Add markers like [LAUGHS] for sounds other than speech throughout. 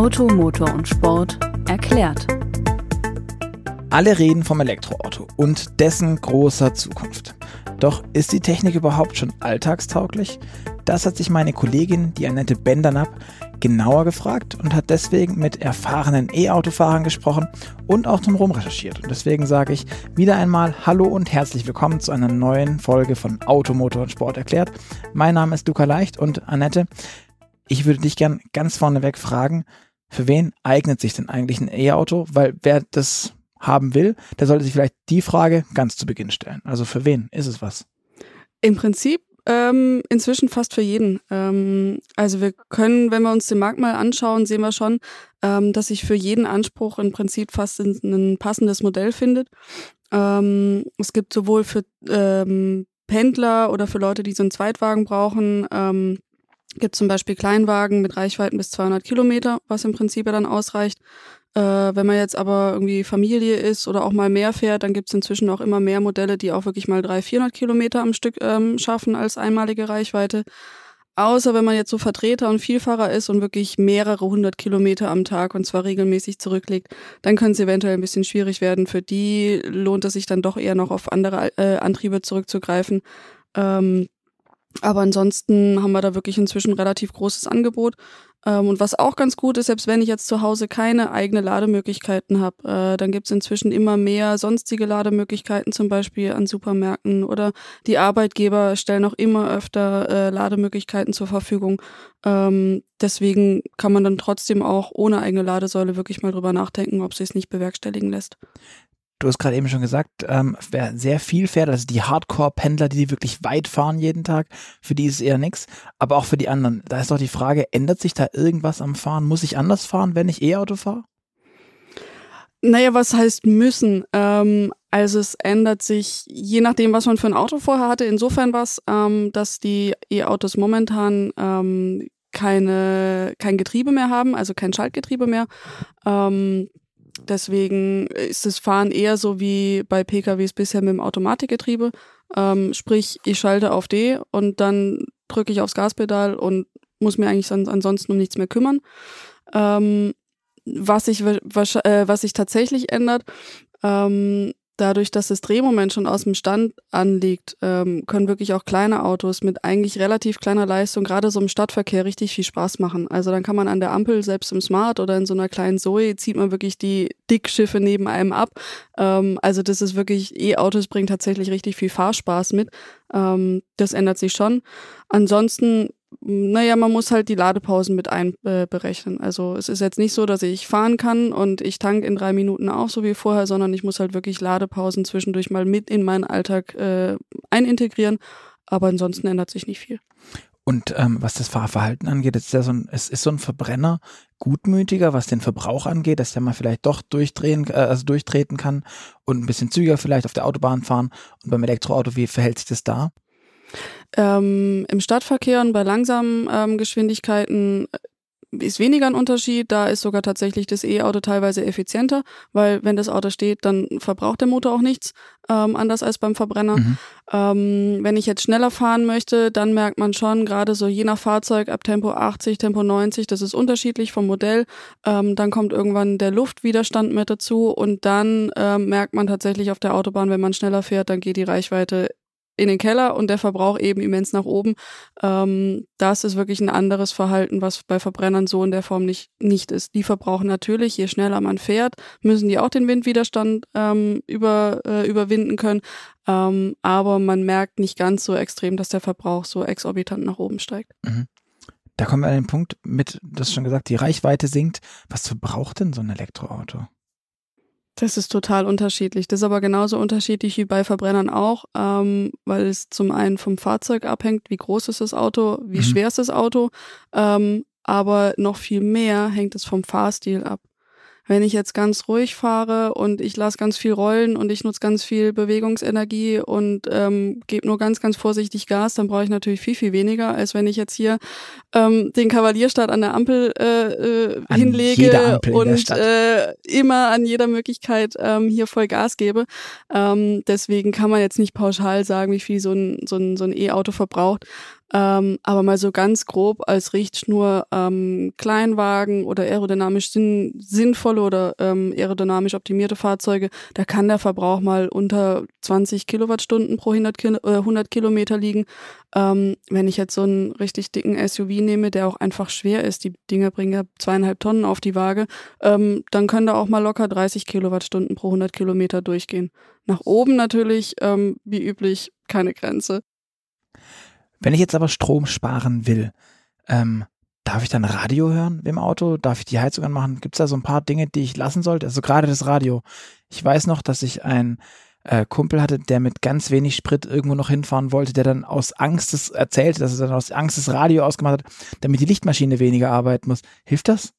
Auto, Motor und Sport erklärt. Alle reden vom Elektroauto und dessen großer Zukunft. Doch ist die Technik überhaupt schon alltagstauglich? Das hat sich meine Kollegin, die Annette Bendernab, genauer gefragt und hat deswegen mit erfahrenen E-Autofahrern gesprochen und auch drumherum recherchiert. Und deswegen sage ich wieder einmal Hallo und herzlich willkommen zu einer neuen Folge von Auto, Motor und Sport erklärt. Mein Name ist Luca Leicht und Annette, ich würde dich gern ganz vorneweg fragen, für wen eignet sich denn eigentlich ein E-Auto? Weil wer das haben will, der sollte sich vielleicht die Frage ganz zu Beginn stellen. Also für wen ist es was? Im Prinzip ähm, inzwischen fast für jeden. Ähm, also wir können, wenn wir uns den Markt mal anschauen, sehen wir schon, ähm, dass sich für jeden Anspruch im Prinzip fast ein, passendes Modell findet. Ähm, es gibt sowohl für ähm, Pendler oder für Leute, die so einen Zweitwagen brauchen, ähm, gibt zum Beispiel Kleinwagen mit Reichweiten bis 200 Kilometer, was im Prinzip ja dann ausreicht. Äh, wenn man jetzt aber irgendwie Familie ist oder auch mal mehr fährt, dann gibt es inzwischen auch immer mehr Modelle, die auch wirklich mal 300, 400 Kilometer am Stück ähm, schaffen als einmalige Reichweite. Außer wenn man jetzt so Vertreter und Vielfahrer ist und wirklich mehrere hundert Kilometer am Tag und zwar regelmäßig zurücklegt, dann könnte es eventuell ein bisschen schwierig werden. Für die lohnt es sich dann doch eher noch auf andere äh, Antriebe zurückzugreifen. Ähm, aber ansonsten haben wir da wirklich inzwischen relativ großes Angebot. Ähm, und was auch ganz gut ist, selbst wenn ich jetzt zu Hause keine eigene Lademöglichkeiten habe, äh, dann gibt es inzwischen immer mehr sonstige Lademöglichkeiten, zum Beispiel an Supermärkten oder die Arbeitgeber stellen auch immer öfter äh, Lademöglichkeiten zur Verfügung. Ähm, deswegen kann man dann trotzdem auch ohne eigene Ladesäule wirklich mal drüber nachdenken, ob sie es nicht bewerkstelligen lässt. Du hast gerade eben schon gesagt, ähm, sehr viel fährt, also die Hardcore-Pendler, die wirklich weit fahren jeden Tag, für die ist es eher nichts. Aber auch für die anderen, da ist doch die Frage, ändert sich da irgendwas am Fahren? Muss ich anders fahren, wenn ich E-Auto fahre? Naja, was heißt müssen? Ähm, also es ändert sich, je nachdem, was man für ein Auto vorher hatte, insofern was, ähm, dass die E-Autos momentan ähm, keine, kein Getriebe mehr haben, also kein Schaltgetriebe mehr. Ähm, Deswegen ist das Fahren eher so wie bei PKWs bisher mit dem Automatikgetriebe. Ähm, sprich, ich schalte auf D und dann drücke ich aufs Gaspedal und muss mir eigentlich ansonsten um nichts mehr kümmern. Ähm, was sich was, äh, was sich tatsächlich ändert, ähm, dadurch, dass das Drehmoment schon aus dem Stand anliegt, ähm, können wirklich auch kleine Autos mit eigentlich relativ kleiner Leistung, gerade so im Stadtverkehr, richtig viel Spaß machen. Also dann kann man an der Ampel, selbst im Smart oder in so einer kleinen Zoe, zieht man wirklich die Dickschiffe neben einem ab. Ähm, also das ist wirklich, E-Autos bringen tatsächlich richtig viel Fahrspaß mit. Ähm, das ändert sich schon. Ansonsten naja, man muss halt die Ladepausen mit einberechnen. also es ist jetzt nicht so, dass ich fahren kann und ich tank in drei Minuten auf, so wie vorher, sondern ich muss halt wirklich Ladepausen zwischendurch mal mit in meinen Alltag äh, einintegrieren. Aber ansonsten ändert sich nicht viel. Und ähm, was das Fahrverhalten angeht, ist ja so ein, es ist so ein Verbrenner gutmütiger, was den Verbrauch angeht, dass der mal vielleicht doch durchdrehen, äh, also durchtreten kann und ein bisschen zügiger vielleicht auf der Autobahn fahren. Und beim Elektroauto, wie verhält sich das da? Ähm, Im Stadtverkehr und bei langsamen ähm, Geschwindigkeiten äh, ist weniger ein Unterschied. Da ist sogar tatsächlich das E-Auto teilweise effizienter, weil wenn das Auto steht, dann verbraucht der Motor auch nichts, ähm, anders als beim Verbrenner. Mhm. Ähm, wenn ich jetzt schneller fahren möchte, dann merkt man schon, gerade so je nach Fahrzeug ab Tempo 80, Tempo 90, das ist unterschiedlich vom Modell. Ähm, dann kommt irgendwann der Luftwiderstand mit dazu und dann ähm, merkt man tatsächlich auf der Autobahn, wenn man schneller fährt, dann geht die Reichweite in den Keller und der Verbrauch eben immens nach oben. Ähm, das ist wirklich ein anderes Verhalten, was bei Verbrennern so in der Form nicht, nicht ist. Die verbrauchen natürlich, je schneller man fährt, müssen die auch den Windwiderstand ähm, über, äh, überwinden können. Ähm, aber man merkt nicht ganz so extrem, dass der Verbrauch so exorbitant nach oben steigt. Mhm. Da kommen wir an den Punkt mit, das schon gesagt, die Reichweite sinkt. Was verbraucht denn so ein Elektroauto? Das ist total unterschiedlich. Das ist aber genauso unterschiedlich wie bei Verbrennern auch, ähm, weil es zum einen vom Fahrzeug abhängt, wie groß ist das Auto, wie mhm. schwer ist das Auto, ähm, aber noch viel mehr hängt es vom Fahrstil ab. Wenn ich jetzt ganz ruhig fahre und ich lasse ganz viel rollen und ich nutze ganz viel Bewegungsenergie und ähm, gebe nur ganz, ganz vorsichtig Gas, dann brauche ich natürlich viel, viel weniger, als wenn ich jetzt hier ähm, den Kavalierstart an der Ampel äh, äh, hinlege Ampel und äh, immer an jeder Möglichkeit ähm, hier voll Gas gebe. Ähm, deswegen kann man jetzt nicht pauschal sagen, wie viel so ein, so ein, so ein E-Auto verbraucht. Ähm, aber mal so ganz grob als Richtschnur ähm, Kleinwagen oder aerodynamisch sinn sinnvolle oder ähm, aerodynamisch optimierte Fahrzeuge, da kann der Verbrauch mal unter 20 Kilowattstunden pro 100, Kil äh, 100 Kilometer liegen. Ähm, wenn ich jetzt so einen richtig dicken SUV nehme, der auch einfach schwer ist, die Dinger bringen ja zweieinhalb Tonnen auf die Waage, ähm, dann können da auch mal locker 30 Kilowattstunden pro 100 Kilometer durchgehen. Nach oben natürlich, ähm, wie üblich, keine Grenze. Wenn ich jetzt aber Strom sparen will, ähm, darf ich dann Radio hören im Auto? Darf ich die Heizung anmachen? Gibt es da so ein paar Dinge, die ich lassen sollte? Also gerade das Radio. Ich weiß noch, dass ich einen äh, Kumpel hatte, der mit ganz wenig Sprit irgendwo noch hinfahren wollte, der dann aus Angst das erzählte, dass er dann aus Angst das Radio ausgemacht hat, damit die Lichtmaschine weniger arbeiten muss. Hilft das?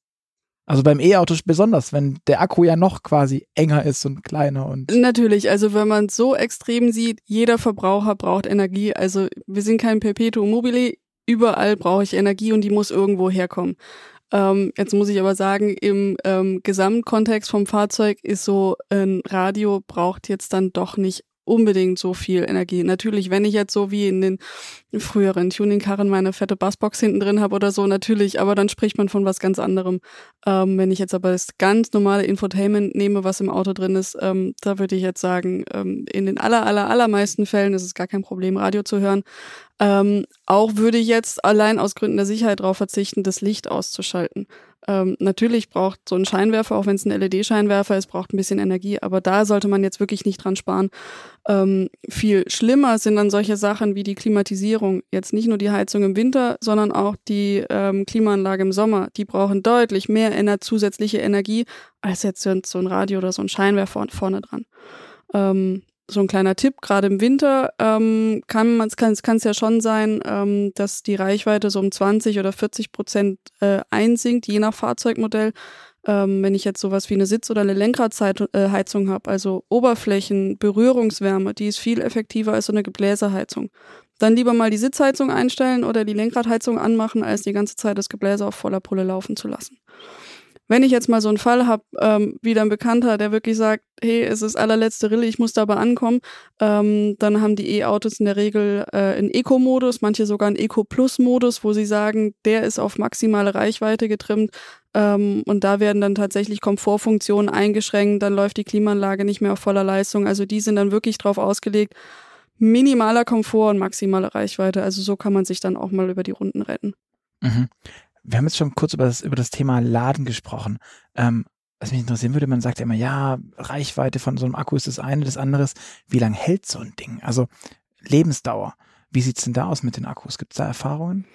Also beim E-Auto besonders, wenn der Akku ja noch quasi enger ist und kleiner und. Natürlich, also wenn man es so extrem sieht, jeder Verbraucher braucht Energie. Also wir sind kein Perpetuum mobile, überall brauche ich Energie und die muss irgendwo herkommen. Ähm, jetzt muss ich aber sagen, im ähm, Gesamtkontext vom Fahrzeug ist so ein Radio braucht jetzt dann doch nicht unbedingt so viel Energie. Natürlich, wenn ich jetzt so wie in den früheren Tuningkarren meine fette Bassbox hinten drin habe oder so, natürlich, aber dann spricht man von was ganz anderem. Ähm, wenn ich jetzt aber das ganz normale Infotainment nehme, was im Auto drin ist, ähm, da würde ich jetzt sagen, ähm, in den aller, aller, allermeisten Fällen ist es gar kein Problem, Radio zu hören. Ähm, auch würde ich jetzt allein aus Gründen der Sicherheit darauf verzichten, das Licht auszuschalten. Ähm, natürlich braucht so ein Scheinwerfer, auch wenn es ein LED-Scheinwerfer ist, braucht ein bisschen Energie, aber da sollte man jetzt wirklich nicht dran sparen. Ähm, viel schlimmer sind dann solche Sachen wie die Klimatisierung. Jetzt nicht nur die Heizung im Winter, sondern auch die ähm, Klimaanlage im Sommer. Die brauchen deutlich mehr ener zusätzliche Energie als jetzt so ein Radio oder so ein Scheinwerfer vorne dran. Ähm, so ein kleiner Tipp, gerade im Winter ähm, kann man kann es ja schon sein, ähm, dass die Reichweite so um 20 oder 40 Prozent äh, einsinkt, je nach Fahrzeugmodell. Ähm, wenn ich jetzt sowas wie eine Sitz- oder eine Lenkradheizung habe, also Oberflächen, Berührungswärme, die ist viel effektiver als so eine Gebläseheizung. Dann lieber mal die Sitzheizung einstellen oder die Lenkradheizung anmachen, als die ganze Zeit das Gebläse auf voller Pulle laufen zu lassen. Wenn ich jetzt mal so einen Fall habe, ähm, wie ein Bekannter, der wirklich sagt, hey, es ist allerletzte Rille, ich muss da aber ankommen, ähm, dann haben die E-Autos in der Regel äh, einen Eco-Modus, manche sogar einen Eco-Plus-Modus, wo sie sagen, der ist auf maximale Reichweite getrimmt ähm, und da werden dann tatsächlich Komfortfunktionen eingeschränkt, dann läuft die Klimaanlage nicht mehr auf voller Leistung. Also die sind dann wirklich drauf ausgelegt, minimaler Komfort und maximale Reichweite. Also so kann man sich dann auch mal über die Runden retten. Mhm wir haben jetzt schon kurz über das, über das Thema Laden gesprochen. Ähm, was mich interessieren würde, man sagt ja immer, ja, Reichweite von so einem Akku ist das eine, das andere ist, wie lange hält so ein Ding? Also Lebensdauer. Wie sieht's denn da aus mit den Akkus? Gibt es da Erfahrungen?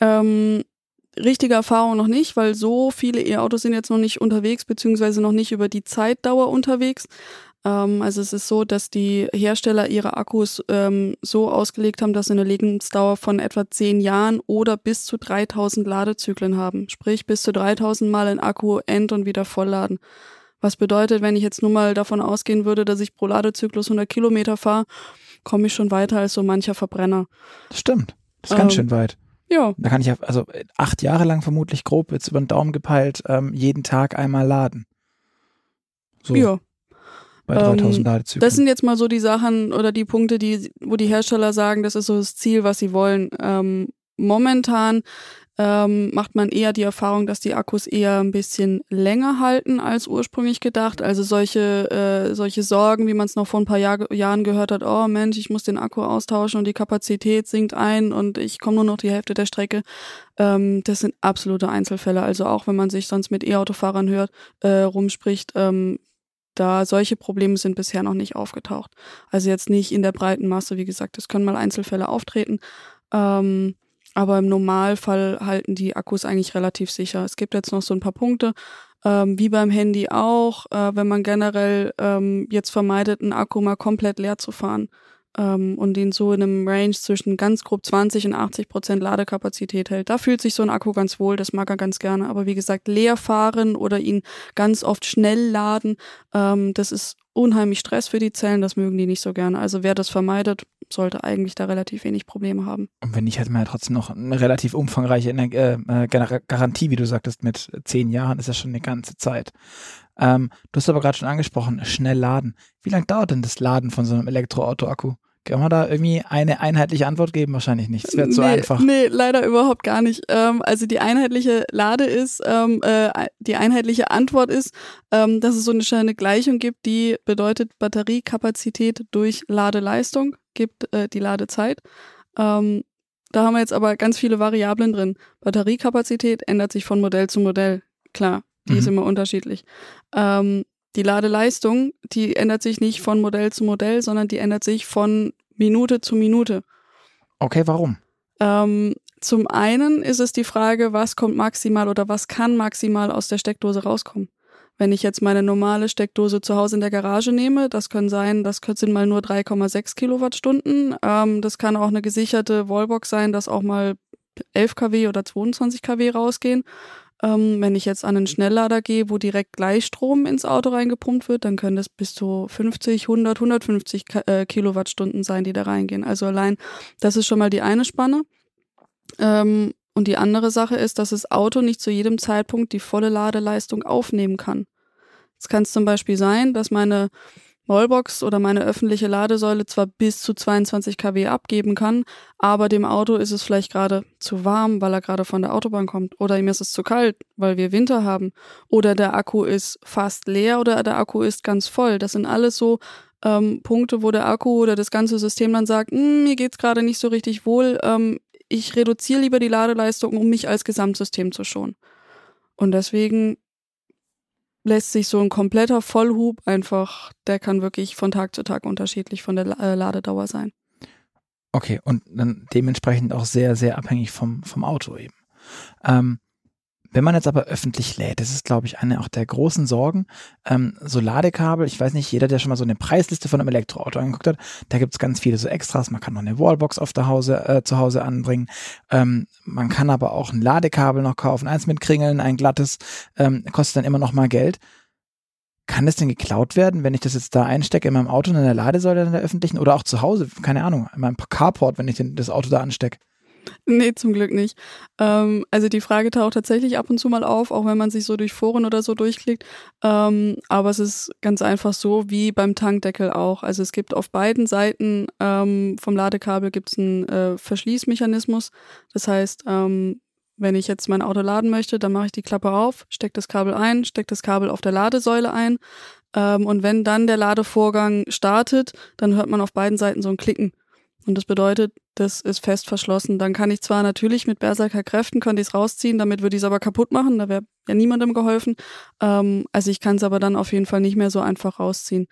Ähm, richtige Erfahrung noch nicht, weil so viele E-Autos sind jetzt noch nicht unterwegs, beziehungsweise noch nicht über die Zeitdauer unterwegs. Ähm, also es ist so, dass die Hersteller ihre Akkus ähm, so ausgelegt haben, dass sie eine Lebensdauer von etwa zehn Jahren oder bis zu 3000 Ladezyklen haben. Sprich, bis zu 3000 Mal ein Akku end- und wieder vollladen. Was bedeutet, wenn ich jetzt nur mal davon ausgehen würde, dass ich pro Ladezyklus 100 Kilometer fahre, komme ich schon weiter als so mancher Verbrenner. Das stimmt. Das ist ganz ähm, schön weit. Ja. Da kann ich also acht Jahre lang vermutlich grob jetzt über den Daumen gepeilt ähm, jeden Tag einmal laden. So. Ja, bei 3000 ähm, Ladezyklen. Das sind jetzt mal so die Sachen oder die Punkte, die, wo die Hersteller sagen, das ist so das Ziel, was sie wollen. Ähm, momentan ähm, macht man eher die Erfahrung, dass die Akkus eher ein bisschen länger halten als ursprünglich gedacht. Also solche, äh, solche Sorgen, wie man es noch vor ein paar Jahr, Jahren gehört hat, oh Mensch, ich muss den Akku austauschen und die Kapazität sinkt ein und ich komme nur noch die Hälfte der Strecke. Ähm, das sind absolute Einzelfälle. Also auch wenn man sich sonst mit E-Autofahrern hört, äh, rumspricht, ähm, da solche Probleme sind bisher noch nicht aufgetaucht. Also jetzt nicht in der breiten Masse, wie gesagt, es können mal Einzelfälle auftreten. Ähm, aber im Normalfall halten die Akkus eigentlich relativ sicher. Es gibt jetzt noch so ein paar Punkte, ähm, wie beim Handy auch, äh, wenn man generell ähm, jetzt vermeidet, einen Akku mal komplett leer zu fahren ähm, und den so in einem Range zwischen ganz grob 20 und 80 Prozent Ladekapazität hält. Da fühlt sich so ein Akku ganz wohl, das mag er ganz gerne. Aber wie gesagt, leer fahren oder ihn ganz oft schnell laden, ähm, das ist unheimlich Stress für die Zellen, das mögen die nicht so gerne. Also wer das vermeidet, sollte eigentlich da relativ wenig Probleme haben. Und wenn nicht, hätte man ja trotzdem noch eine relativ umfangreiche äh, äh Garantie, wie du sagtest, mit zehn Jahren ist ja schon eine ganze Zeit. Ähm, du hast aber gerade schon angesprochen, schnell laden. Wie lange dauert denn das Laden von so einem Elektroauto-Akku? Kann man da irgendwie eine einheitliche Antwort geben? Wahrscheinlich nicht. Das wäre zu nee, einfach. Nee, leider überhaupt gar nicht. Ähm, also die einheitliche Lade ist, ähm, äh, die einheitliche Antwort ist, ähm, dass es so eine schöne Gleichung gibt, die bedeutet Batteriekapazität durch Ladeleistung gibt äh, die Ladezeit. Ähm, da haben wir jetzt aber ganz viele Variablen drin. Batteriekapazität ändert sich von Modell zu Modell. Klar, die mhm. ist immer unterschiedlich. Ähm, die Ladeleistung, die ändert sich nicht von Modell zu Modell, sondern die ändert sich von Minute zu Minute. Okay, warum? Ähm, zum einen ist es die Frage, was kommt maximal oder was kann maximal aus der Steckdose rauskommen. Wenn ich jetzt meine normale Steckdose zu Hause in der Garage nehme, das können sein, das sind mal nur 3,6 Kilowattstunden. Ähm, das kann auch eine gesicherte Wallbox sein, dass auch mal 11 kW oder 22 kW rausgehen. Ähm, wenn ich jetzt an einen Schnelllader gehe, wo direkt Gleichstrom ins Auto reingepumpt wird, dann können das bis zu 50, 100, 150 äh, Kilowattstunden sein, die da reingehen. Also allein, das ist schon mal die eine Spanne. Ähm, und die andere Sache ist, dass das Auto nicht zu jedem Zeitpunkt die volle Ladeleistung aufnehmen kann. Es kann zum Beispiel sein, dass meine Wallbox oder meine öffentliche Ladesäule zwar bis zu 22 kW abgeben kann, aber dem Auto ist es vielleicht gerade zu warm, weil er gerade von der Autobahn kommt. Oder ihm ist es zu kalt, weil wir Winter haben. Oder der Akku ist fast leer oder der Akku ist ganz voll. Das sind alles so ähm, Punkte, wo der Akku oder das ganze System dann sagt, hm, mir geht's gerade nicht so richtig wohl. Ähm, ich reduziere lieber die Ladeleistung, um mich als Gesamtsystem zu schonen. Und deswegen lässt sich so ein kompletter Vollhub einfach, der kann wirklich von Tag zu Tag unterschiedlich von der äh, Ladedauer sein. Okay, und dann dementsprechend auch sehr, sehr abhängig vom, vom Auto eben. Ähm, wenn man jetzt aber öffentlich lädt, das ist, glaube ich, eine auch der großen Sorgen. Ähm, so Ladekabel, ich weiß nicht, jeder, der schon mal so eine Preisliste von einem Elektroauto angeguckt hat, da gibt es ganz viele so Extras. Man kann noch eine Wallbox auf der Hause, äh, zu Hause anbringen. Ähm, man kann aber auch ein Ladekabel noch kaufen, eins mit Kringeln, ein glattes, ähm, kostet dann immer noch mal Geld. Kann das denn geklaut werden, wenn ich das jetzt da einstecke in meinem Auto in der Ladesäule in der öffentlichen oder auch zu Hause, keine Ahnung, in meinem Carport, wenn ich den, das Auto da anstecke? [LAUGHS] Nee, zum Glück nicht. Ähm, also die Frage taucht tatsächlich ab und zu mal auf, auch wenn man sich so durch Foren oder so durchklickt. Ähm, aber es ist ganz einfach so wie beim Tankdeckel auch. Also es gibt auf beiden Seiten ähm, vom Ladekabel gibt's einen äh, Verschließmechanismus. Das heißt, ähm, wenn ich jetzt mein Auto laden möchte, dann mache ich die Klappe auf, stecke das Kabel ein, stecke das Kabel auf der Ladesäule ein. Ähm, und wenn dann der Ladevorgang startet, dann hört man auf beiden Seiten so ein Klicken. Und das bedeutet, das ist fest verschlossen. Dann kann ich zwar natürlich mit Berserker Kräften könnte ich es rausziehen, damit würde ich es aber kaputt machen, da wäre ja niemandem geholfen. Ähm, also ich kann es aber dann auf jeden Fall nicht mehr so einfach rausziehen.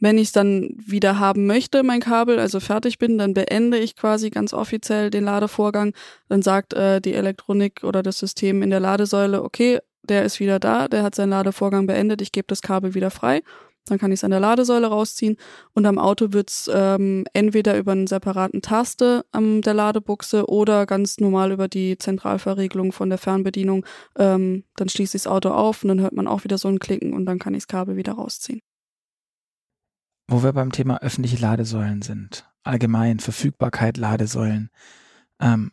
Wenn ich es dann wieder haben möchte, mein Kabel, also fertig bin, dann beende ich quasi ganz offiziell den Ladevorgang. Dann sagt äh, die Elektronik oder das System in der Ladesäule, okay, der ist wieder da, der hat seinen Ladevorgang beendet, ich gebe das Kabel wieder frei. Dann kann ich es an der Ladesäule rausziehen und am Auto wird's ähm, entweder über einen separaten Taste ähm, der Ladebuchse oder ganz normal über die Zentralverriegelung von der Fernbedienung. Ähm, dann schließe ich das Auto auf und dann hört man auch wieder so ein Klicken und dann kann ich das Kabel wieder rausziehen. Wo wir beim Thema öffentliche Ladesäulen sind, allgemein Verfügbarkeit Ladesäulen, ähm,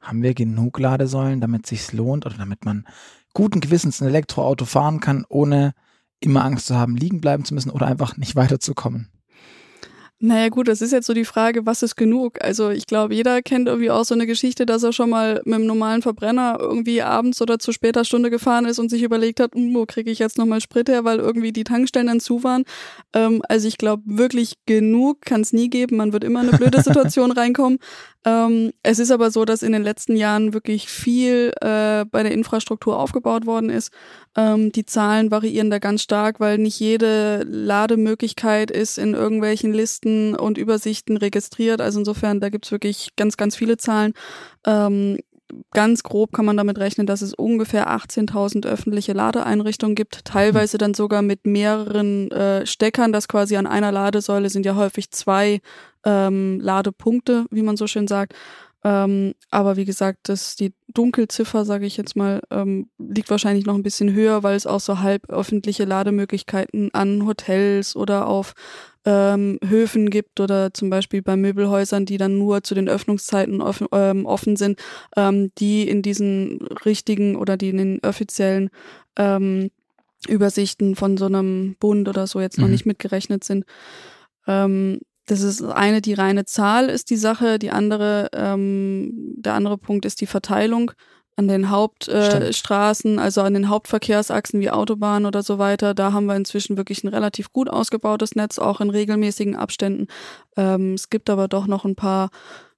haben wir genug Ladesäulen, damit sich's lohnt oder damit man guten Gewissens ein Elektroauto fahren kann, ohne immer Angst zu haben, liegen bleiben zu müssen oder einfach nicht weiterzukommen? Naja gut, das ist jetzt so die Frage, was ist genug? Also ich glaube, jeder kennt irgendwie auch so eine Geschichte, dass er schon mal mit einem normalen Verbrenner irgendwie abends oder zu später Stunde gefahren ist und sich überlegt hat, hm, wo kriege ich jetzt nochmal Sprit her, weil irgendwie die Tankstellen dann zu waren. Ähm, also ich glaube, wirklich genug kann es nie geben. Man wird immer in eine blöde Situation [LAUGHS] reinkommen. Ähm, es ist aber so, dass in den letzten Jahren wirklich viel äh, bei der Infrastruktur aufgebaut worden ist. Ähm, die Zahlen variieren da ganz stark, weil nicht jede Lademöglichkeit ist in irgendwelchen Listen und Übersichten registriert. Also insofern, da gibt's wirklich ganz, ganz viele Zahlen. Ähm, ganz grob kann man damit rechnen, dass es ungefähr 18.000 öffentliche Ladeeinrichtungen gibt, teilweise dann sogar mit mehreren äh, Steckern, das quasi an einer Ladesäule sind ja häufig zwei ähm, Ladepunkte, wie man so schön sagt. Ähm, aber wie gesagt, das, die Dunkelziffer, sage ich jetzt mal, ähm, liegt wahrscheinlich noch ein bisschen höher, weil es auch so halb öffentliche Lademöglichkeiten an Hotels oder auf ähm, Höfen gibt oder zum Beispiel bei Möbelhäusern, die dann nur zu den Öffnungszeiten offen, ähm, offen sind, ähm, die in diesen richtigen oder die in den offiziellen ähm, Übersichten von so einem Bund oder so jetzt noch mhm. nicht mitgerechnet sind. Ähm, das ist eine die reine Zahl ist die Sache, die andere, ähm, der andere Punkt ist die Verteilung an den Hauptstraßen, äh, also an den Hauptverkehrsachsen wie Autobahnen oder so weiter. Da haben wir inzwischen wirklich ein relativ gut ausgebautes Netz, auch in regelmäßigen Abständen. Ähm, es gibt aber doch noch ein paar,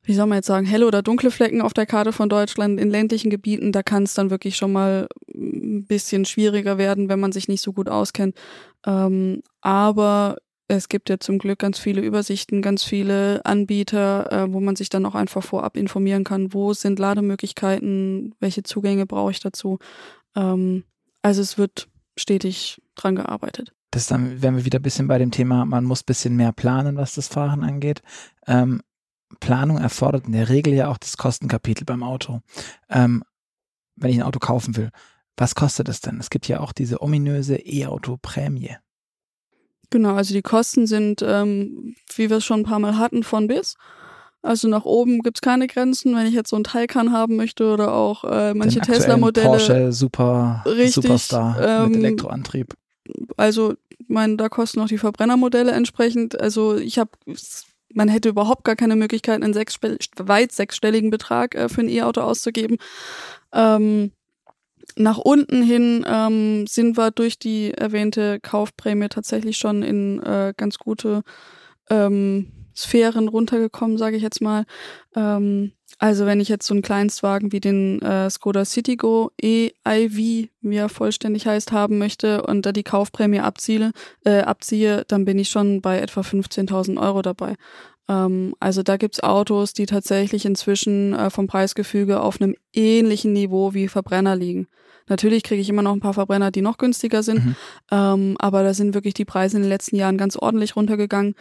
wie soll man jetzt sagen, helle oder dunkle Flecken auf der Karte von Deutschland. In ländlichen Gebieten, da kann es dann wirklich schon mal ein bisschen schwieriger werden, wenn man sich nicht so gut auskennt. Ähm, aber es gibt ja zum Glück ganz viele Übersichten, ganz viele Anbieter, äh, wo man sich dann auch einfach vorab informieren kann, wo sind Lademöglichkeiten, welche Zugänge brauche ich dazu. Ähm, also es wird stetig dran gearbeitet. Das dann wären wir wieder ein bisschen bei dem Thema, man muss ein bisschen mehr planen, was das Fahren angeht. Ähm, Planung erfordert in der Regel ja auch das Kostenkapitel beim Auto. Ähm, wenn ich ein Auto kaufen will, was kostet es denn? Es gibt ja auch diese ominöse E-Auto-Prämie. Genau, also die Kosten sind, ähm, wie wir es schon ein paar Mal hatten, von bis. Also nach oben gibt's keine Grenzen, wenn ich jetzt so ein Taycan haben möchte oder auch äh, manche Tesla-Modelle. Porsche Super, richtig, Superstar ähm, mit Elektroantrieb. Also, ich meine, da kosten auch die Verbrennermodelle entsprechend. Also ich habe, man hätte überhaupt gar keine Möglichkeit, einen sechs, weit sechsstelligen Betrag äh, für ein E-Auto auszugeben. Ähm, nach unten hin ähm, sind wir durch die erwähnte Kaufprämie tatsächlich schon in äh, ganz gute ähm, Sphären runtergekommen, sage ich jetzt mal. Ähm, also wenn ich jetzt so einen Kleinstwagen wie den äh, Skoda Citigo e-iV, wie er vollständig heißt, haben möchte und da die Kaufprämie abziehe, äh, abziehe, dann bin ich schon bei etwa 15.000 Euro dabei. Ähm, also da gibt's Autos, die tatsächlich inzwischen äh, vom Preisgefüge auf einem ähnlichen Niveau wie Verbrenner liegen. Natürlich kriege ich immer noch ein paar Verbrenner, die noch günstiger sind, mhm. ähm, aber da sind wirklich die Preise in den letzten Jahren ganz ordentlich runtergegangen.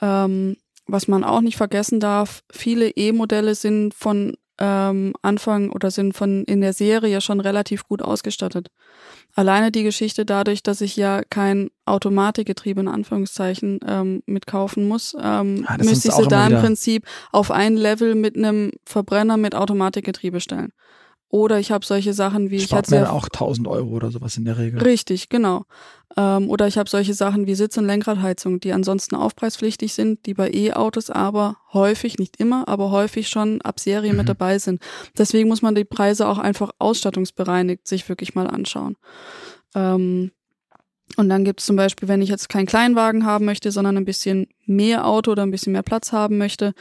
Ähm, was man auch nicht vergessen darf, viele E-Modelle sind von ähm, Anfang oder sind von in der Serie schon relativ gut ausgestattet. Alleine die Geschichte dadurch, dass ich ja kein Automatikgetriebe in Anführungszeichen ähm, mitkaufen muss, ähm, ah, müsste ich sie da im Prinzip auf ein Level mit einem Verbrenner mit Automatikgetriebe stellen. Oder ich habe solche Sachen wie Spart ich hatte mir auch 1000 Euro oder sowas in der Regel. Richtig, genau. Ähm, oder ich habe solche Sachen wie Sitz- und Lenkradheizung, die ansonsten aufpreispflichtig sind, die bei E-Autos aber häufig, nicht immer, aber häufig schon ab Serie mhm. mit dabei sind. Deswegen muss man die Preise auch einfach ausstattungsbereinigt sich wirklich mal anschauen. Ähm, und dann gibt es zum Beispiel, wenn ich jetzt keinen Kleinwagen haben möchte, sondern ein bisschen mehr Auto oder ein bisschen mehr Platz haben möchte,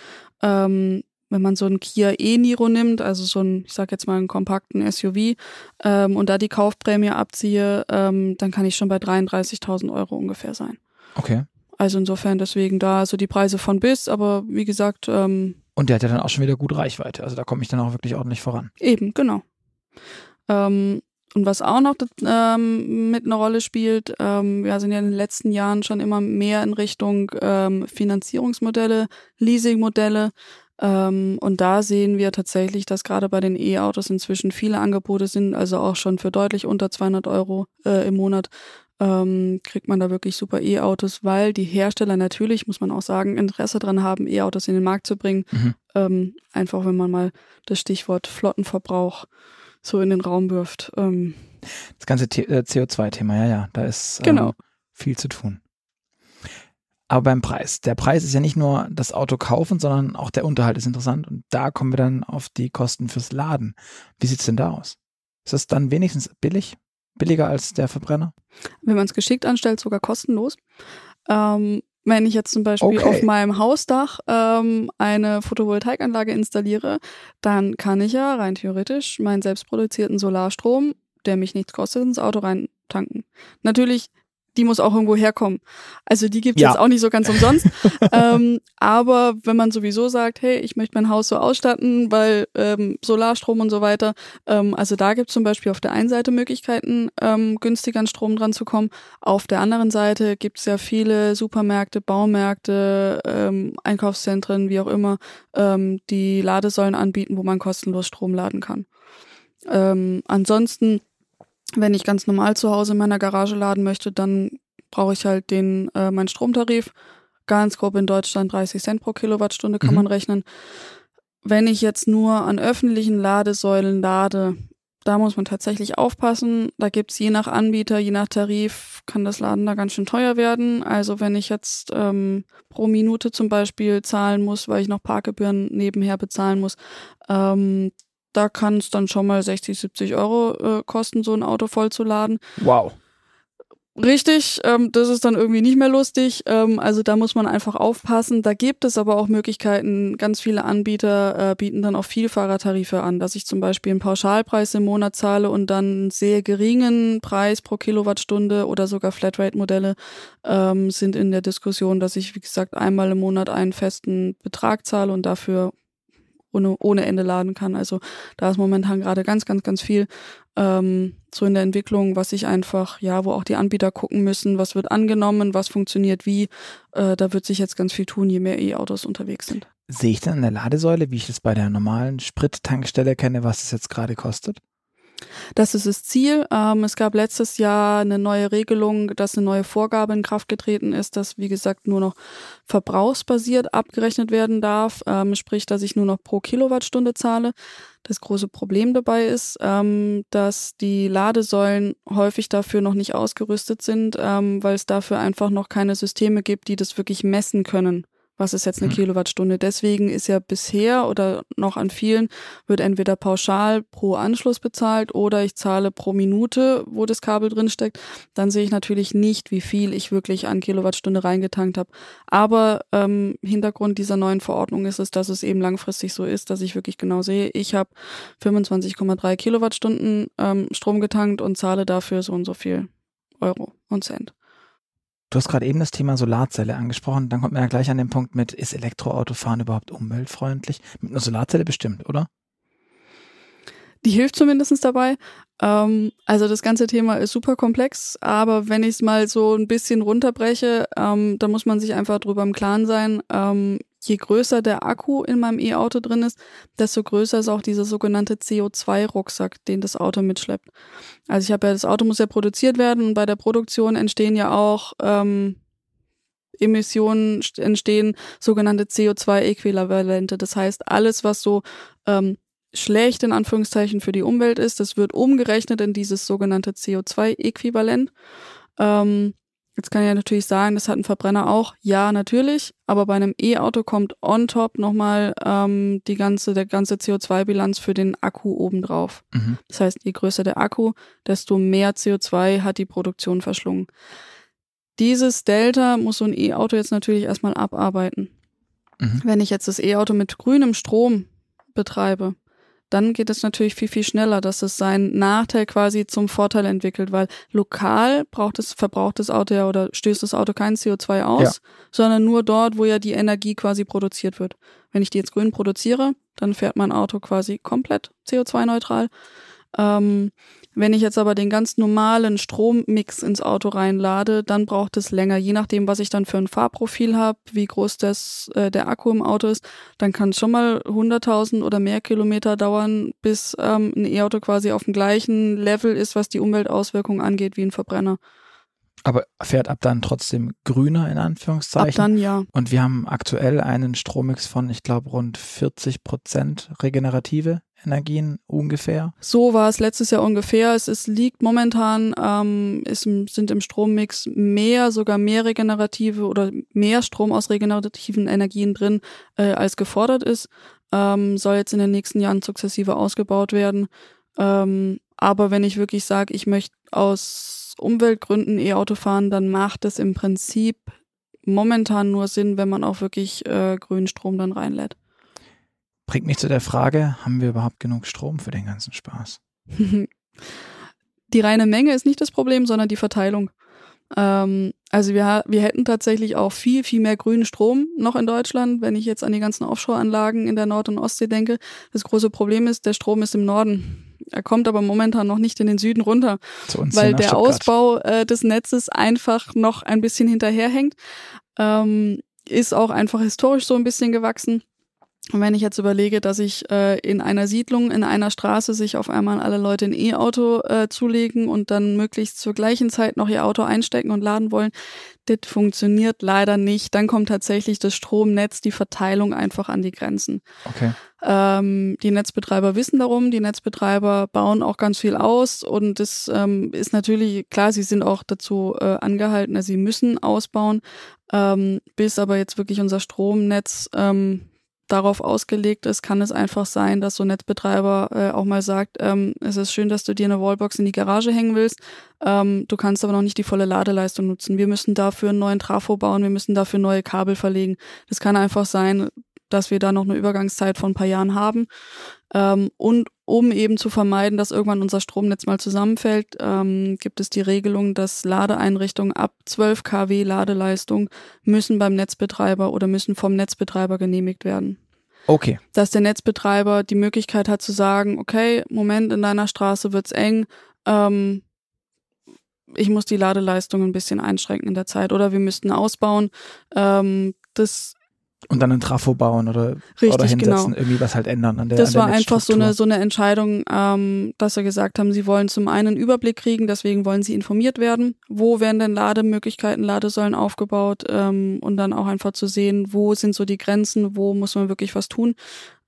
ähm, wenn man so einen Kia e-Niro nimmt, also so einen, ich sag jetzt mal einen kompakten SUV, ähm, und da die Kaufprämie abziehe, ähm, dann kann ich schon bei 33.000 Euro ungefähr sein. Okay. Also insofern deswegen da so die Preise von bis, aber wie gesagt. Ähm, und der hat ja dann auch schon wieder gut Reichweite, also da komme ich dann auch wirklich ordentlich voran. Eben, genau. Ähm, und was auch noch ähm, mit einer Rolle spielt, ähm, wir sind ja in den letzten Jahren schon immer mehr in Richtung ähm, Finanzierungsmodelle, Leasingmodelle ähm, und da sehen wir tatsächlich, dass gerade bei den E-Autos inzwischen viele Angebote sind, also auch schon für deutlich unter 200 Euro äh, im Monat ähm, kriegt man da wirklich super E-Autos, weil die Hersteller natürlich, muss man auch sagen, Interesse dran haben, E-Autos in den Markt zu bringen. Mhm. Ähm, einfach, wenn man mal das Stichwort Flottenverbrauch so in den Raum wirft. Ähm, das ganze CO2-Thema, äh, ja, ja, da ist genau. Ähm, viel zu tun. Aber beim Preis. Der Preis ist ja nicht nur das Auto kaufen, sondern auch der Unterhalt ist interessant. Und da kommen wir dann auf die Kosten fürs Laden. Wie sieht's denn da aus? Ist das dann wenigstens billig? Billiger als der Verbrenner? Wenn man es geschickt anstellt, sogar kostenlos. Ähm, wenn ich jetzt zum Beispiel okay. auf meinem Hausdach ähm, eine Photovoltaikanlage installiere, dann kann ich ja rein theoretisch meinen selbstproduzierten Solarstrom, der mich nichts kostet, ins Auto reintanken. Natürlich die muss auch irgendwo herkommen. Also die gibt es ja. jetzt auch nicht so ganz umsonst. [LAUGHS] ähm, aber wenn man sowieso sagt, hey, ich möchte mein Haus so ausstatten, weil ähm, Solarstrom und so weiter, ähm, also da gibt es zum Beispiel auf der einen Seite Möglichkeiten, ähm, günstig an Strom dran zu kommen. Auf der anderen Seite gibt es ja viele Supermärkte, Baumärkte, ähm, Einkaufszentren, wie auch immer, ähm, die Ladesäulen anbieten, wo man kostenlos Strom laden kann. Ähm, ansonsten wenn ich ganz normal zu Hause in meiner Garage laden möchte, dann brauche ich halt den äh, meinen Stromtarif. Ganz grob in Deutschland 30 Cent pro Kilowattstunde kann mhm. man rechnen. Wenn ich jetzt nur an öffentlichen Ladesäulen lade, da muss man tatsächlich aufpassen. Da gibt's je nach Anbieter, je nach Tarif, kann das Laden da ganz schön teuer werden. Also wenn ich jetzt ähm, pro Minute zum Beispiel zahlen muss, weil ich noch Parkgebühren nebenher bezahlen muss, ähm, da kann es dann schon mal 60, 70 Euro äh, kosten, so ein Auto vollzuladen. Wow. Richtig, ähm, das ist dann irgendwie nicht mehr lustig. Ähm, also da muss man einfach aufpassen. Da gibt es aber auch Möglichkeiten. Ganz viele Anbieter äh, bieten dann auch Vielfahrertarife an, dass ich zum Beispiel einen Pauschalpreis im Monat zahle und dann einen sehr geringen Preis pro Kilowattstunde oder sogar Flatrate-Modelle ähm, sind in der Diskussion, dass ich, wie gesagt, einmal im Monat einen festen Betrag zahle und dafür ohne, ohne Ende laden kann. Also da ist momentan gerade ganz, ganz, ganz viel ähm, so in der Entwicklung, was ich einfach, ja, wo auch die Anbieter gucken müssen, was wird angenommen, was funktioniert wie. Äh, da wird sich jetzt ganz viel tun, je mehr E-Autos unterwegs sind. Sehe ich dann an der Ladesäule, wie ich das bei der normalen Sprit-Tankstelle kenne, was es jetzt gerade kostet? Das ist das Ziel. Ähm, es gab letztes Jahr eine neue Regelung, dass eine neue Vorgabe in Kraft getreten ist, dass, wie gesagt, nur noch verbrauchsbasiert abgerechnet werden darf. Ähm, sprich, dass ich nur noch pro Kilowattstunde zahle. Das große Problem dabei ist, ähm, dass die Ladesäulen häufig dafür noch nicht ausgerüstet sind, ähm, weil es dafür einfach noch keine Systeme gibt, die das wirklich messen können was ist jetzt eine hm. Kilowattstunde. Deswegen ist ja bisher oder noch an vielen wird entweder pauschal pro Anschluss bezahlt oder ich zahle pro Minute, wo das Kabel drin steckt. Dann sehe ich natürlich nicht, wie viel ich wirklich an Kilowattstunde reingetankt habe. Aber ähm, Hintergrund dieser neuen Verordnung ist es, dass es eben langfristig so ist, dass ich wirklich genau sehe, ich habe 25,3 Kilowattstunden ähm, Strom getankt und zahle dafür so und so viel Euro und Cent. Du hast gerade eben das Thema Solarzelle angesprochen. Dann kommt man ja gleich an den Punkt mit, ist Elektroautofahren überhaupt umweltfreundlich? Mit einer Solarzelle bestimmt, oder? Die hilft zumindest dabei. Ähm, also das ganze Thema ist super komplex, aber wenn ich es mal so ein bisschen runterbreche, ähm, da muss man sich einfach drüber im Klaren sein. Ähm, je größer der Akku in meinem E-Auto drin ist, desto größer ist auch dieser sogenannte CO2-Rucksack, den das Auto mitschleppt. Also ich habe ja, das Auto muss ja produziert werden und bei der Produktion entstehen ja auch ähm, Emissionen, entstehen sogenannte CO2-Äquivalente. Das heißt, alles, was so ähm, schlecht in Anführungszeichen für die Umwelt ist, das wird umgerechnet in dieses sogenannte CO2-Äquivalent. Ähm, Jetzt kann ich ja natürlich sagen, das hat ein Verbrenner auch. Ja, natürlich. Aber bei einem E-Auto kommt on top nochmal ähm, die ganze, der ganze CO2-Bilanz für den Akku obendrauf. Mhm. Das heißt, je größer der Akku, desto mehr CO2 hat die Produktion verschlungen. Dieses Delta muss so ein E-Auto jetzt natürlich erstmal abarbeiten. Mhm. Wenn ich jetzt das E-Auto mit grünem Strom betreibe, dann geht es natürlich viel, viel schneller, dass es seinen Nachteil quasi zum Vorteil entwickelt, weil lokal braucht es, verbraucht das Auto ja oder stößt das Auto kein CO2 aus, ja. sondern nur dort, wo ja die Energie quasi produziert wird. Wenn ich die jetzt grün produziere, dann fährt mein Auto quasi komplett CO2-neutral. Ähm, wenn ich jetzt aber den ganz normalen Strommix ins Auto reinlade, dann braucht es länger. Je nachdem, was ich dann für ein Fahrprofil habe, wie groß das, äh, der Akku im Auto ist, dann kann es schon mal 100.000 oder mehr Kilometer dauern, bis ähm, ein E-Auto quasi auf dem gleichen Level ist, was die Umweltauswirkungen angeht, wie ein Verbrenner. Aber fährt ab dann trotzdem grüner in Anführungszeichen? Ab dann ja. Und wir haben aktuell einen Strommix von, ich glaube, rund 40 Prozent regenerative Energien ungefähr? So war es letztes Jahr ungefähr. Es ist, liegt momentan, ähm, ist, sind im Strommix mehr, sogar mehr regenerative oder mehr Strom aus regenerativen Energien drin, äh, als gefordert ist. Ähm, soll jetzt in den nächsten Jahren sukzessive ausgebaut werden. Ähm, aber wenn ich wirklich sage, ich möchte aus Umweltgründen E-Auto fahren, dann macht es im Prinzip momentan nur Sinn, wenn man auch wirklich äh, grünen Strom dann reinlädt. Bringt mich zu der Frage, haben wir überhaupt genug Strom für den ganzen Spaß? [LAUGHS] die reine Menge ist nicht das Problem, sondern die Verteilung. Ähm, also wir, wir hätten tatsächlich auch viel, viel mehr grünen Strom noch in Deutschland, wenn ich jetzt an die ganzen Offshore-Anlagen in der Nord- und Ostsee denke. Das große Problem ist, der Strom ist im Norden. Er kommt aber momentan noch nicht in den Süden runter, weil der. Ausbau äh, des Netzes einfach noch ein bisschen hinterherhängt. Ähm, ist auch einfach historisch so ein bisschen gewachsen. Und wenn ich jetzt überlege, dass ich äh, in einer Siedlung, in einer Straße sich auf einmal alle Leute ein E-Auto äh, zulegen und dann möglichst zur gleichen Zeit noch ihr Auto einstecken und laden wollen, das funktioniert leider nicht. Dann kommt tatsächlich das Stromnetz, die Verteilung einfach an die Grenzen. Okay. Ähm, die Netzbetreiber wissen darum, die Netzbetreiber bauen auch ganz viel aus und das ähm, ist natürlich, klar, sie sind auch dazu äh, angehalten, also sie müssen ausbauen, ähm, bis aber jetzt wirklich unser Stromnetz ähm, darauf ausgelegt ist, kann es einfach sein, dass so ein Netzbetreiber äh, auch mal sagt, ähm, es ist schön, dass du dir eine Wallbox in die Garage hängen willst, ähm, du kannst aber noch nicht die volle Ladeleistung nutzen. Wir müssen dafür einen neuen Trafo bauen, wir müssen dafür neue Kabel verlegen. Das kann einfach sein, dass wir da noch eine Übergangszeit von ein paar Jahren haben. Ähm, und um eben zu vermeiden, dass irgendwann unser Stromnetz mal zusammenfällt, ähm, gibt es die Regelung, dass Ladeeinrichtungen ab 12 kW Ladeleistung müssen beim Netzbetreiber oder müssen vom Netzbetreiber genehmigt werden. Okay. Dass der Netzbetreiber die Möglichkeit hat zu sagen, okay, Moment, in deiner Straße wird's eng, ähm, ich muss die Ladeleistung ein bisschen einschränken in der Zeit oder wir müssten ausbauen. Ähm, das und dann einen Trafo bauen oder, Richtig, oder hinsetzen, genau. irgendwie was halt ändern an der Das an der war einfach so eine, so eine Entscheidung, ähm, dass sie gesagt haben, sie wollen zum einen Überblick kriegen, deswegen wollen sie informiert werden, wo werden denn Lademöglichkeiten, Ladesäulen aufgebaut ähm, und dann auch einfach zu sehen, wo sind so die Grenzen, wo muss man wirklich was tun.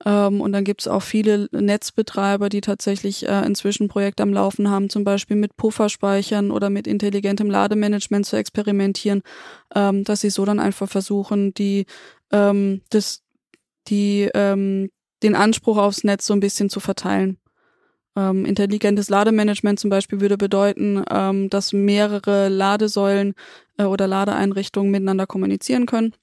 Ähm, und dann gibt es auch viele Netzbetreiber, die tatsächlich äh, inzwischen Projekte am Laufen haben, zum Beispiel mit Pufferspeichern oder mit intelligentem Lademanagement zu experimentieren, ähm, dass sie so dann einfach versuchen, die ähm, das, die, ähm, den Anspruch aufs Netz so ein bisschen zu verteilen. Ähm, intelligentes Lademanagement zum Beispiel würde bedeuten, ähm, dass mehrere Ladesäulen äh, oder Ladeeinrichtungen miteinander kommunizieren können.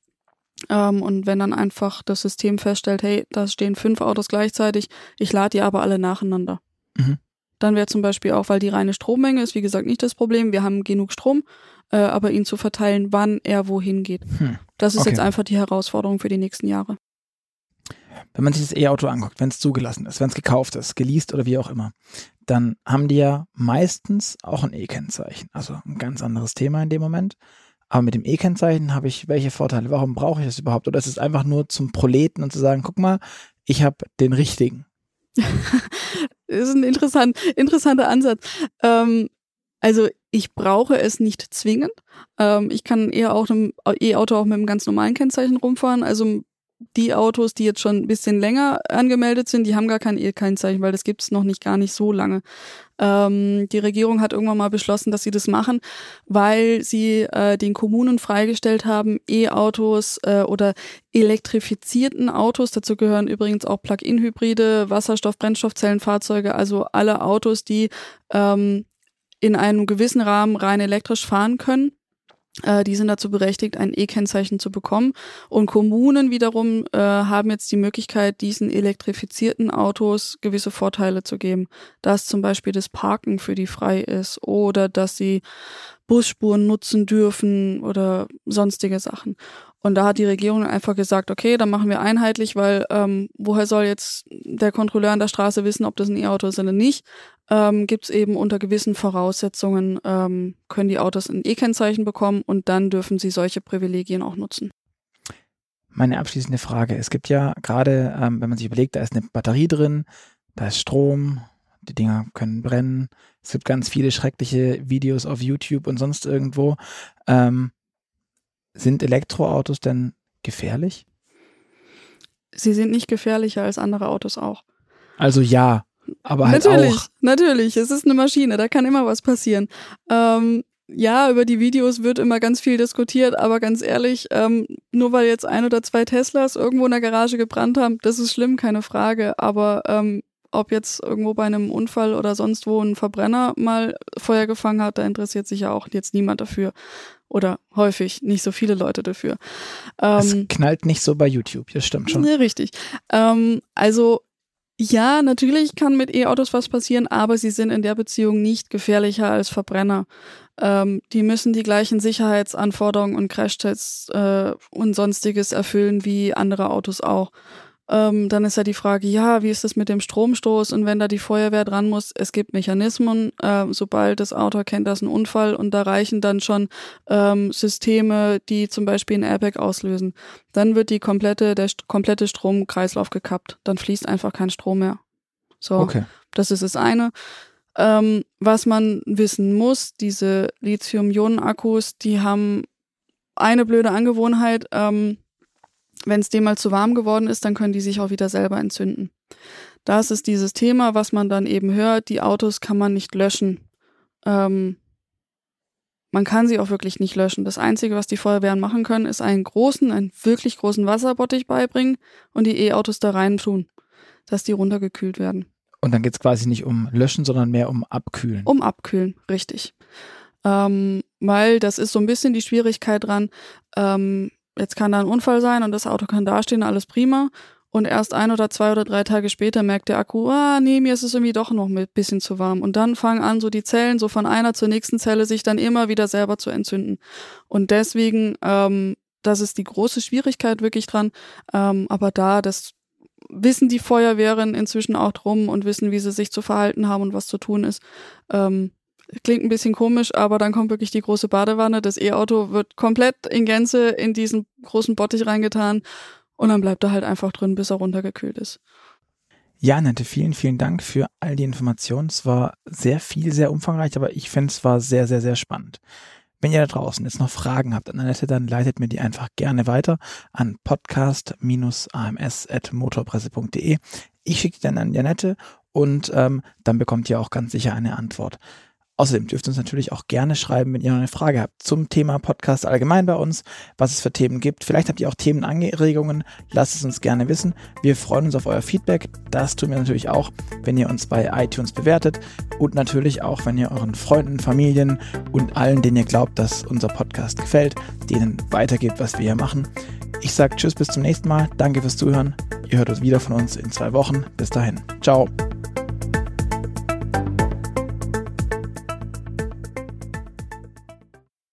Ähm, und wenn dann einfach das System feststellt, hey, da stehen fünf Autos gleichzeitig, ich lade die aber alle nacheinander. Mhm. Dann wäre zum Beispiel auch, weil die reine Strommenge ist, wie gesagt, nicht das Problem. Wir haben genug Strom, äh, aber ihn zu verteilen, wann er wohin geht. Hm. Das ist Okay. jetzt einfach die Herausforderung für die nächsten Jahre. Wenn man sich das E-Auto anguckt, wenn es zugelassen ist, wenn es gekauft ist, geleast oder wie auch immer, dann haben die ja meistens auch ein E-Kennzeichen. Also ein ganz anderes Thema in dem Moment. Aber mit dem E-Kennzeichen habe ich welche Vorteile? Warum brauche ich das überhaupt? Oder ist es einfach nur zum Proleten und zu sagen, guck mal, ich habe den richtigen. [LAUGHS] Das ist ein interessant, interessanter Ansatz. Ähm, also ich brauche es nicht zwingend. Ähm, ich kann eher auch einem E-Auto auch mit einem ganz normalen Kennzeichen rumfahren. Also die Autos, die jetzt schon ein bisschen länger angemeldet sind, die haben gar kein E-Kennzeichen, weil das gibt es noch nicht gar nicht so lange. Ähm, die Regierung hat irgendwann mal beschlossen, dass sie das machen, weil sie äh, den Kommunen freigestellt haben, E-Autos äh, oder elektrifizierten Autos, dazu gehören übrigens auch Plug-in-Hybride, Wasserstoff-, Brennstoffzellenfahrzeuge, also alle Autos, die ähm, in einem gewissen Rahmen rein elektrisch fahren können. Äh, die sind dazu berechtigt, ein E-Kennzeichen zu bekommen. Und Kommunen wiederum äh, haben jetzt die Möglichkeit, diesen elektrifizierten Autos gewisse Vorteile zu geben. Dass zum Beispiel das Parken für die frei ist oder dass sie Busspuren nutzen dürfen oder sonstige Sachen. Und da hat die Regierung einfach gesagt, okay, dann machen wir einheitlich, weil ähm, woher soll jetzt der Kontrolleur an der Straße wissen, ob das ein E-Auto ist oder nicht? Ähm, Gibt es eben unter gewissen Voraussetzungen, ähm, können die Autos ein E-Kennzeichen bekommen und dann dürfen sie solche Privilegien auch nutzen. Meine abschließende Frage. Es gibt ja gerade, ähm, wenn man sich überlegt, da ist eine Batterie drin, da ist Strom, die Dinger können brennen. Es gibt ganz viele schreckliche Videos auf YouTube und sonst irgendwo. Ähm, sind Elektroautos denn gefährlich? Sie sind nicht gefährlicher als andere Autos auch. Also ja, aber halt natürlich, auch. natürlich. Es ist eine Maschine, da kann immer was passieren. Ähm, ja, über die Videos wird immer ganz viel diskutiert, aber ganz ehrlich, ähm, nur weil jetzt ein oder zwei Teslas irgendwo in der Garage gebrannt haben, das ist schlimm, keine Frage. Aber ähm, ob jetzt irgendwo bei einem Unfall oder sonst wo ein Verbrenner mal Feuer gefangen hat, da interessiert sich ja auch jetzt niemand dafür. Oder häufig nicht so viele Leute dafür. Es Ähm, knallt nicht so bei YouTube, das stimmt schon. ja, richtig. Ähm, also ja, natürlich kann mit E-Autos was passieren, aber sie sind in der Beziehung nicht gefährlicher als Verbrenner. Ähm, die müssen die gleichen Sicherheitsanforderungen und Crashtests äh, und sonstiges erfüllen wie andere Autos auch. Ähm, dann ist ja die Frage, ja, wie ist das mit dem Stromstoß und wenn da die Feuerwehr dran muss? Es gibt Mechanismen, äh, sobald das Auto erkennt, das ist ein Unfall und da reichen dann schon ähm, Systeme, die zum Beispiel ein Airbag auslösen. Dann wird die komplette, der komplette Stromkreislauf gekappt. Dann fließt einfach kein Strom mehr. So, Okay. das ist das eine. Ähm, was man wissen muss, diese Lithium-Ionen-Akkus, die haben eine blöde Angewohnheit, ähm, wenn es dem mal zu warm geworden ist, dann können die sich auch wieder selber entzünden. Das ist dieses Thema, was man dann eben hört, die Autos kann man nicht löschen. Ähm, man kann sie auch wirklich nicht löschen. Das Einzige, was die Feuerwehren machen können, ist einen großen, einen wirklich großen Wasserbottich beibringen und die E-Autos da rein tun, dass die runtergekühlt werden. Und dann geht es quasi nicht um Löschen, sondern mehr um Abkühlen. Um abkühlen, richtig. Ähm, weil das ist so ein bisschen die Schwierigkeit dran. Ähm, jetzt kann da ein Unfall sein und das Auto kann dastehen, alles prima. Und erst ein oder zwei oder drei Tage später merkt der Akku, ah, nee, mir ist es irgendwie doch noch ein bisschen zu warm. Und dann fangen an, so die Zellen so von einer zur nächsten Zelle sich dann immer wieder selber zu entzünden. Und deswegen, ähm, das ist die große Schwierigkeit wirklich dran. Ähm, aber da, das wissen die Feuerwehren inzwischen auch drum und wissen, wie sie sich zu verhalten haben und was zu tun ist. Ähm, klingt ein bisschen komisch, aber dann kommt wirklich die große Badewanne. Das E-Auto wird komplett in Gänze in diesen großen Bottich reingetan und dann bleibt er halt einfach drin, bis er runtergekühlt ist. Ja, Annette, vielen, vielen Dank für all die Informationen. Es war sehr viel, sehr umfangreich, aber ich finde, es war sehr, sehr, sehr spannend. Wenn ihr da draußen jetzt noch Fragen habt an Annette, dann leitet mir die einfach gerne weiter an podcast-ams.motorpresse.de. Ich schicke die dann an die Annette und ähm, dann bekommt ihr auch ganz sicher eine Antwort. Außerdem dürft ihr uns natürlich auch gerne schreiben, wenn ihr noch eine Frage habt zum Thema Podcast allgemein bei uns, was es für Themen gibt. Vielleicht habt ihr auch Themenanregungen, lasst es uns gerne wissen. Wir freuen uns auf euer Feedback. Das tun wir natürlich auch, wenn ihr uns bei iTunes bewertet und natürlich auch, wenn ihr euren Freunden, Familien und allen, denen ihr glaubt, dass unser Podcast gefällt, denen weitergebt, was wir hier machen. Ich sage Tschüss, bis zum nächsten Mal. Danke fürs Zuhören. Ihr hört uns wieder von uns in zwei Wochen. Bis dahin. Ciao.